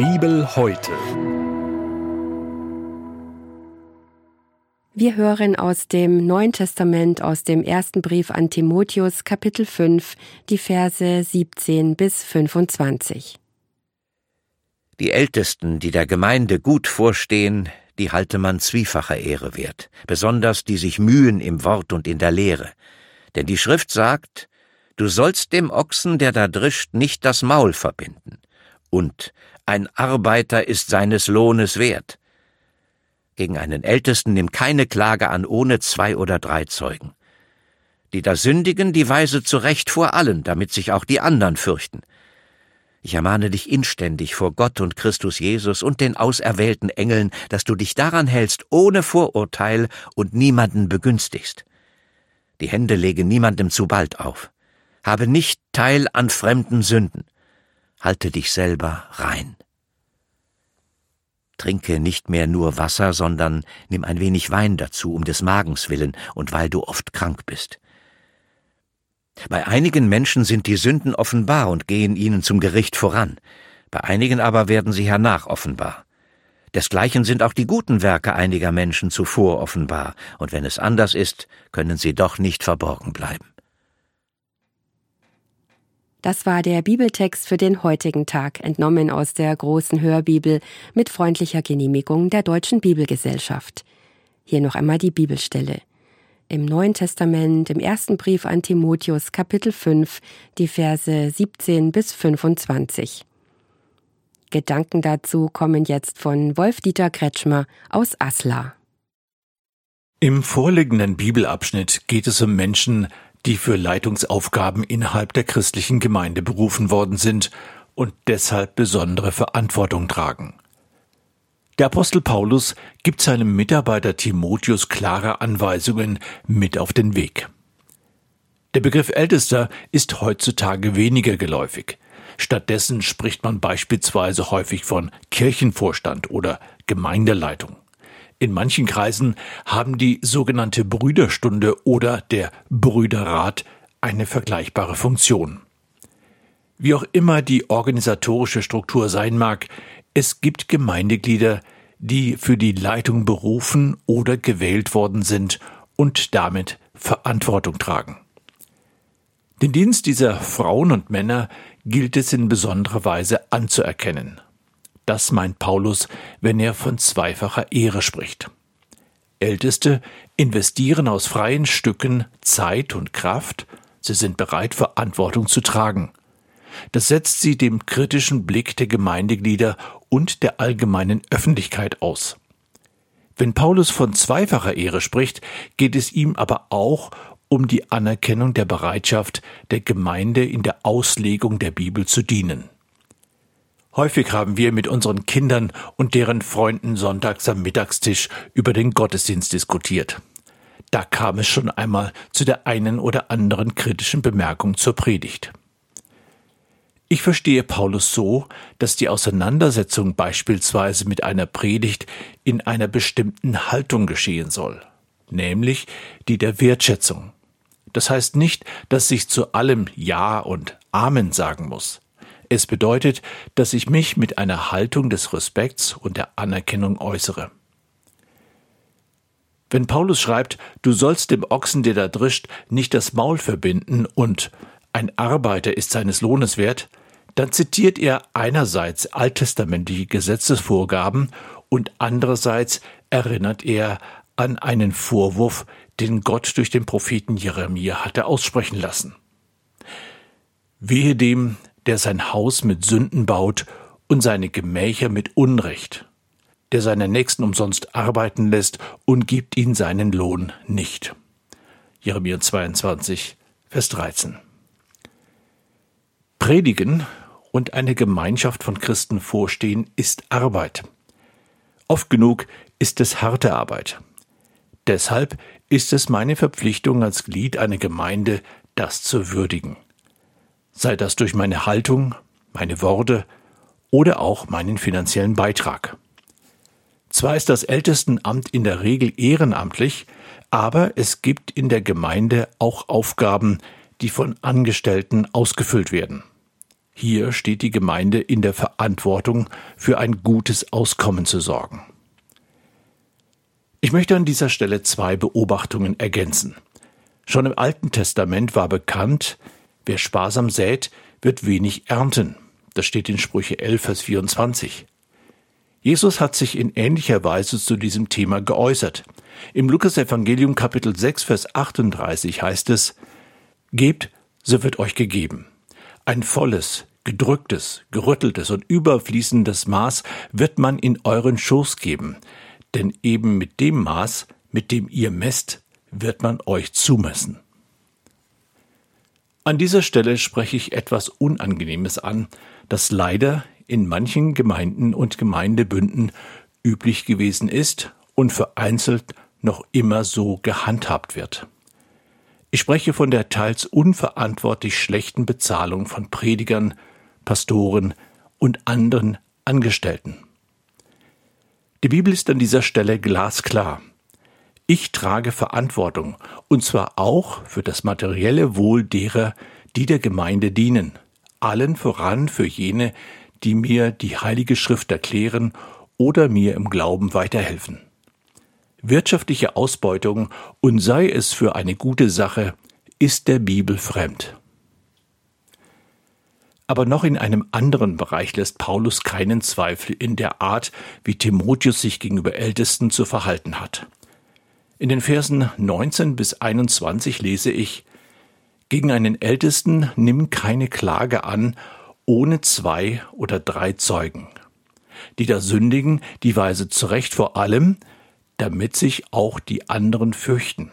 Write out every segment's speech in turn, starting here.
Bibel heute. Wir hören aus dem Neuen Testament, aus dem ersten Brief an Timotheus, Kapitel 5, die Verse 17 bis 25. Die Ältesten, die der Gemeinde gut vorstehen, die halte man zwiefacher Ehre wert, besonders die sich mühen im Wort und in der Lehre. Denn die Schrift sagt, du sollst dem Ochsen, der da drischt, nicht das Maul verbinden. Und ein Arbeiter ist seines Lohnes wert. Gegen einen Ältesten nimm keine Klage an ohne zwei oder drei Zeugen. Die da sündigen, die weise zurecht vor allen, damit sich auch die anderen fürchten. Ich ermahne dich inständig vor Gott und Christus Jesus und den auserwählten Engeln, dass du dich daran hältst, ohne Vorurteil und niemanden begünstigst. Die Hände lege niemandem zu bald auf. Habe nicht Teil an fremden Sünden. Halte dich selber rein. Trinke nicht mehr nur Wasser, sondern nimm ein wenig Wein dazu, um des Magens willen und weil du oft krank bist. Bei einigen Menschen sind die Sünden offenbar und gehen ihnen zum Gericht voran, bei einigen aber werden sie hernach offenbar. Desgleichen sind auch die guten Werke einiger Menschen zuvor offenbar, und wenn es anders ist, können sie doch nicht verborgen bleiben. Das war der Bibeltext für den heutigen Tag, entnommen aus der großen Hörbibel mit freundlicher Genehmigung der Deutschen Bibelgesellschaft. Hier noch einmal die Bibelstelle im Neuen Testament, im ersten Brief an Timotheus, Kapitel 5, die Verse 17 bis 25. Gedanken dazu kommen jetzt von Wolf-Dieter Kretschmer aus Asla. Im vorliegenden Bibelabschnitt geht es um Menschen, die für Leitungsaufgaben innerhalb der christlichen Gemeinde berufen worden sind und deshalb besondere Verantwortung tragen. Der Apostel Paulus gibt seinem Mitarbeiter Timotheus klare Anweisungen mit auf den Weg. Der Begriff Ältester ist heutzutage weniger geläufig. Stattdessen spricht man beispielsweise häufig von Kirchenvorstand oder Gemeindeleitung. In manchen Kreisen haben die sogenannte Brüderstunde oder der Brüderrat eine vergleichbare Funktion. Wie auch immer die organisatorische Struktur sein mag, es gibt Gemeindeglieder, die für die Leitung berufen oder gewählt worden sind und damit Verantwortung tragen. Den Dienst dieser Frauen und Männer gilt es in besonderer Weise anzuerkennen. Das meint Paulus, wenn er von zweifacher Ehre spricht. Älteste investieren aus freien Stücken Zeit und Kraft, sie sind bereit, Verantwortung zu tragen. Das setzt sie dem kritischen Blick der Gemeindeglieder und der allgemeinen Öffentlichkeit aus. Wenn Paulus von zweifacher Ehre spricht, geht es ihm aber auch um die Anerkennung der Bereitschaft der Gemeinde in der Auslegung der Bibel zu dienen. Häufig haben wir mit unseren Kindern und deren Freunden sonntags am Mittagstisch über den Gottesdienst diskutiert. Da kam es schon einmal zu der einen oder anderen kritischen Bemerkung zur Predigt. Ich verstehe Paulus so, dass die Auseinandersetzung beispielsweise mit einer Predigt in einer bestimmten Haltung geschehen soll, nämlich die der Wertschätzung. Das heißt nicht, dass ich zu allem Ja und Amen sagen muss. Es bedeutet, dass ich mich mit einer Haltung des Respekts und der Anerkennung äußere. Wenn Paulus schreibt, du sollst dem Ochsen, der da drischt, nicht das Maul verbinden und ein Arbeiter ist seines Lohnes wert, dann zitiert er einerseits alttestamentliche Gesetzesvorgaben und andererseits erinnert er an einen Vorwurf, den Gott durch den Propheten Jeremia hatte aussprechen lassen. Wehe dem, der sein Haus mit Sünden baut und seine Gemächer mit Unrecht, der seine Nächsten umsonst arbeiten lässt und gibt ihnen seinen Lohn nicht. Jeremia 22, Vers 13. Predigen und eine Gemeinschaft von Christen vorstehen, ist Arbeit. Oft genug ist es harte Arbeit. Deshalb ist es meine Verpflichtung als Glied einer Gemeinde, das zu würdigen. Sei das durch meine Haltung, meine Worte oder auch meinen finanziellen Beitrag. Zwar ist das Ältestenamt in der Regel ehrenamtlich, aber es gibt in der Gemeinde auch Aufgaben, die von Angestellten ausgefüllt werden. Hier steht die Gemeinde in der Verantwortung, für ein gutes Auskommen zu sorgen. Ich möchte an dieser Stelle zwei Beobachtungen ergänzen. Schon im Alten Testament war bekannt, wer sparsam sät, wird wenig ernten. Das steht in Sprüche 11, Vers 24. Jesus hat sich in ähnlicher Weise zu diesem Thema geäußert. Im Lukas-Evangelium Kapitel 6, Vers 38 heißt es, Gebt, so wird euch gegeben. Ein volles, gedrücktes, gerütteltes und überfließendes Maß wird man in euren Schoß geben, denn eben mit dem Maß, mit dem ihr messt, wird man euch zumessen. An dieser Stelle spreche ich etwas Unangenehmes an, das leider in manchen Gemeinden und Gemeindebünden üblich gewesen ist und vereinzelt noch immer so gehandhabt wird. Ich spreche von der teils unverantwortlich schlechten Bezahlung von Predigern, Pastoren und anderen Angestellten. Die Bibel ist an dieser Stelle glasklar. Ich trage Verantwortung, und zwar auch für das materielle Wohl derer, die der Gemeinde dienen, allen voran für jene, die mir die Heilige Schrift erklären oder mir im Glauben weiterhelfen. Wirtschaftliche Ausbeutung, und sei es für eine gute Sache, ist der Bibel fremd. Aber noch in einem anderen Bereich lässt Paulus keinen Zweifel in der Art, wie Timotheus sich gegenüber Ältesten zu verhalten hat. In den Versen 19 bis 21 lese ich, Gegen einen Ältesten nimm keine Klage an, ohne zwei oder drei Zeugen. Die da sündigen, die weise zurecht vor allem, damit sich auch die anderen fürchten.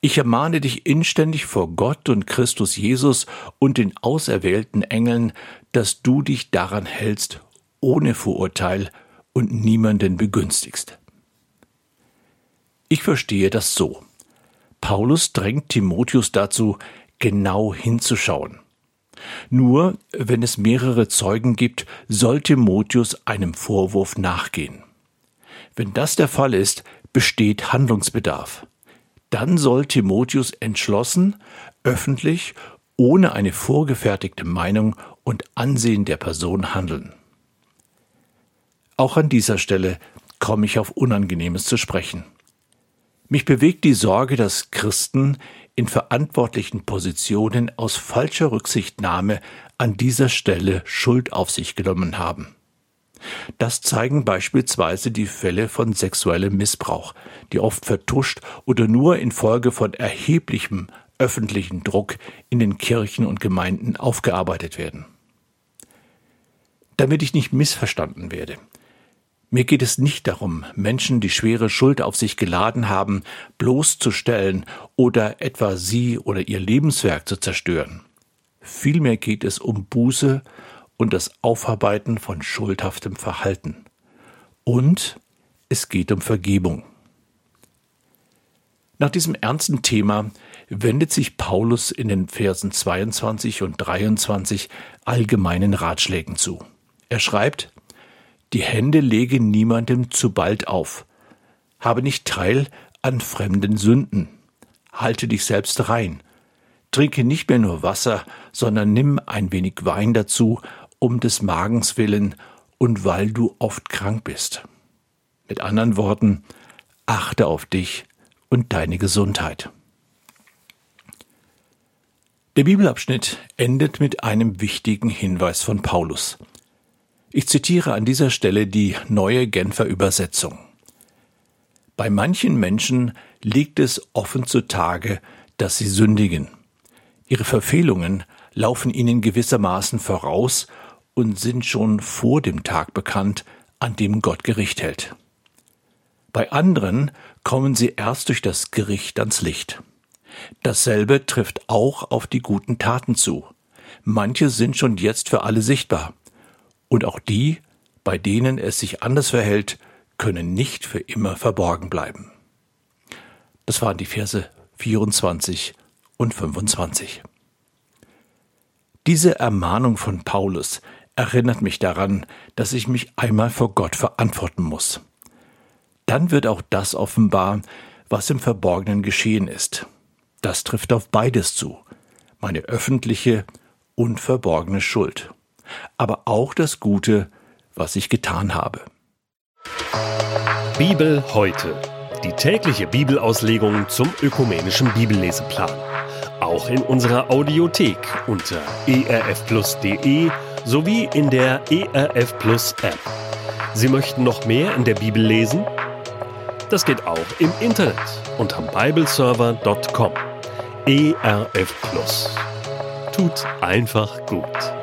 Ich ermahne dich inständig vor Gott und Christus Jesus und den auserwählten Engeln, dass du dich daran hältst, ohne Vorurteil und niemanden begünstigst. Ich verstehe das so. Paulus drängt Timotheus dazu, genau hinzuschauen. Nur wenn es mehrere Zeugen gibt, soll Timotheus einem Vorwurf nachgehen. Wenn das der Fall ist, besteht Handlungsbedarf dann soll Timotheus entschlossen, öffentlich, ohne eine vorgefertigte Meinung und Ansehen der Person handeln. Auch an dieser Stelle komme ich auf Unangenehmes zu sprechen. Mich bewegt die Sorge, dass Christen in verantwortlichen Positionen aus falscher Rücksichtnahme an dieser Stelle Schuld auf sich genommen haben. Das zeigen beispielsweise die Fälle von sexuellem Missbrauch, die oft vertuscht oder nur infolge von erheblichem öffentlichen Druck in den Kirchen und Gemeinden aufgearbeitet werden. Damit ich nicht missverstanden werde. Mir geht es nicht darum, Menschen, die schwere Schuld auf sich geladen haben, bloßzustellen oder etwa sie oder ihr Lebenswerk zu zerstören. Vielmehr geht es um Buße und das Aufarbeiten von schuldhaftem Verhalten. Und es geht um Vergebung. Nach diesem ernsten Thema wendet sich Paulus in den Versen 22 und 23 allgemeinen Ratschlägen zu. Er schreibt, die Hände lege niemandem zu bald auf, habe nicht Teil an fremden Sünden, halte dich selbst rein, trinke nicht mehr nur Wasser, sondern nimm ein wenig Wein dazu um des Magens willen und weil du oft krank bist. Mit anderen Worten, achte auf dich und deine Gesundheit. Der Bibelabschnitt endet mit einem wichtigen Hinweis von Paulus. Ich zitiere an dieser Stelle die neue Genfer Übersetzung. Bei manchen Menschen liegt es offen zutage, dass sie sündigen. Ihre Verfehlungen laufen ihnen gewissermaßen voraus und sind schon vor dem Tag bekannt, an dem Gott Gericht hält. Bei anderen kommen sie erst durch das Gericht ans Licht. Dasselbe trifft auch auf die guten Taten zu. Manche sind schon jetzt für alle sichtbar. Und auch die, bei denen es sich anders verhält, können nicht für immer verborgen bleiben. Das waren die Verse 24 und 25. Diese Ermahnung von Paulus erinnert mich daran, dass ich mich einmal vor Gott verantworten muss. Dann wird auch das offenbar, was im Verborgenen geschehen ist. Das trifft auf beides zu, meine öffentliche und verborgene Schuld, aber auch das Gute, was ich getan habe. Bibel heute. Die tägliche Bibelauslegung zum ökumenischen Bibelleseplan. Auch in unserer Audiothek unter erfplus.de sowie in der ERF Plus App. Sie möchten noch mehr in der Bibel lesen? Das geht auch im Internet unter bibleserver.com. ERF Plus. Tut einfach gut.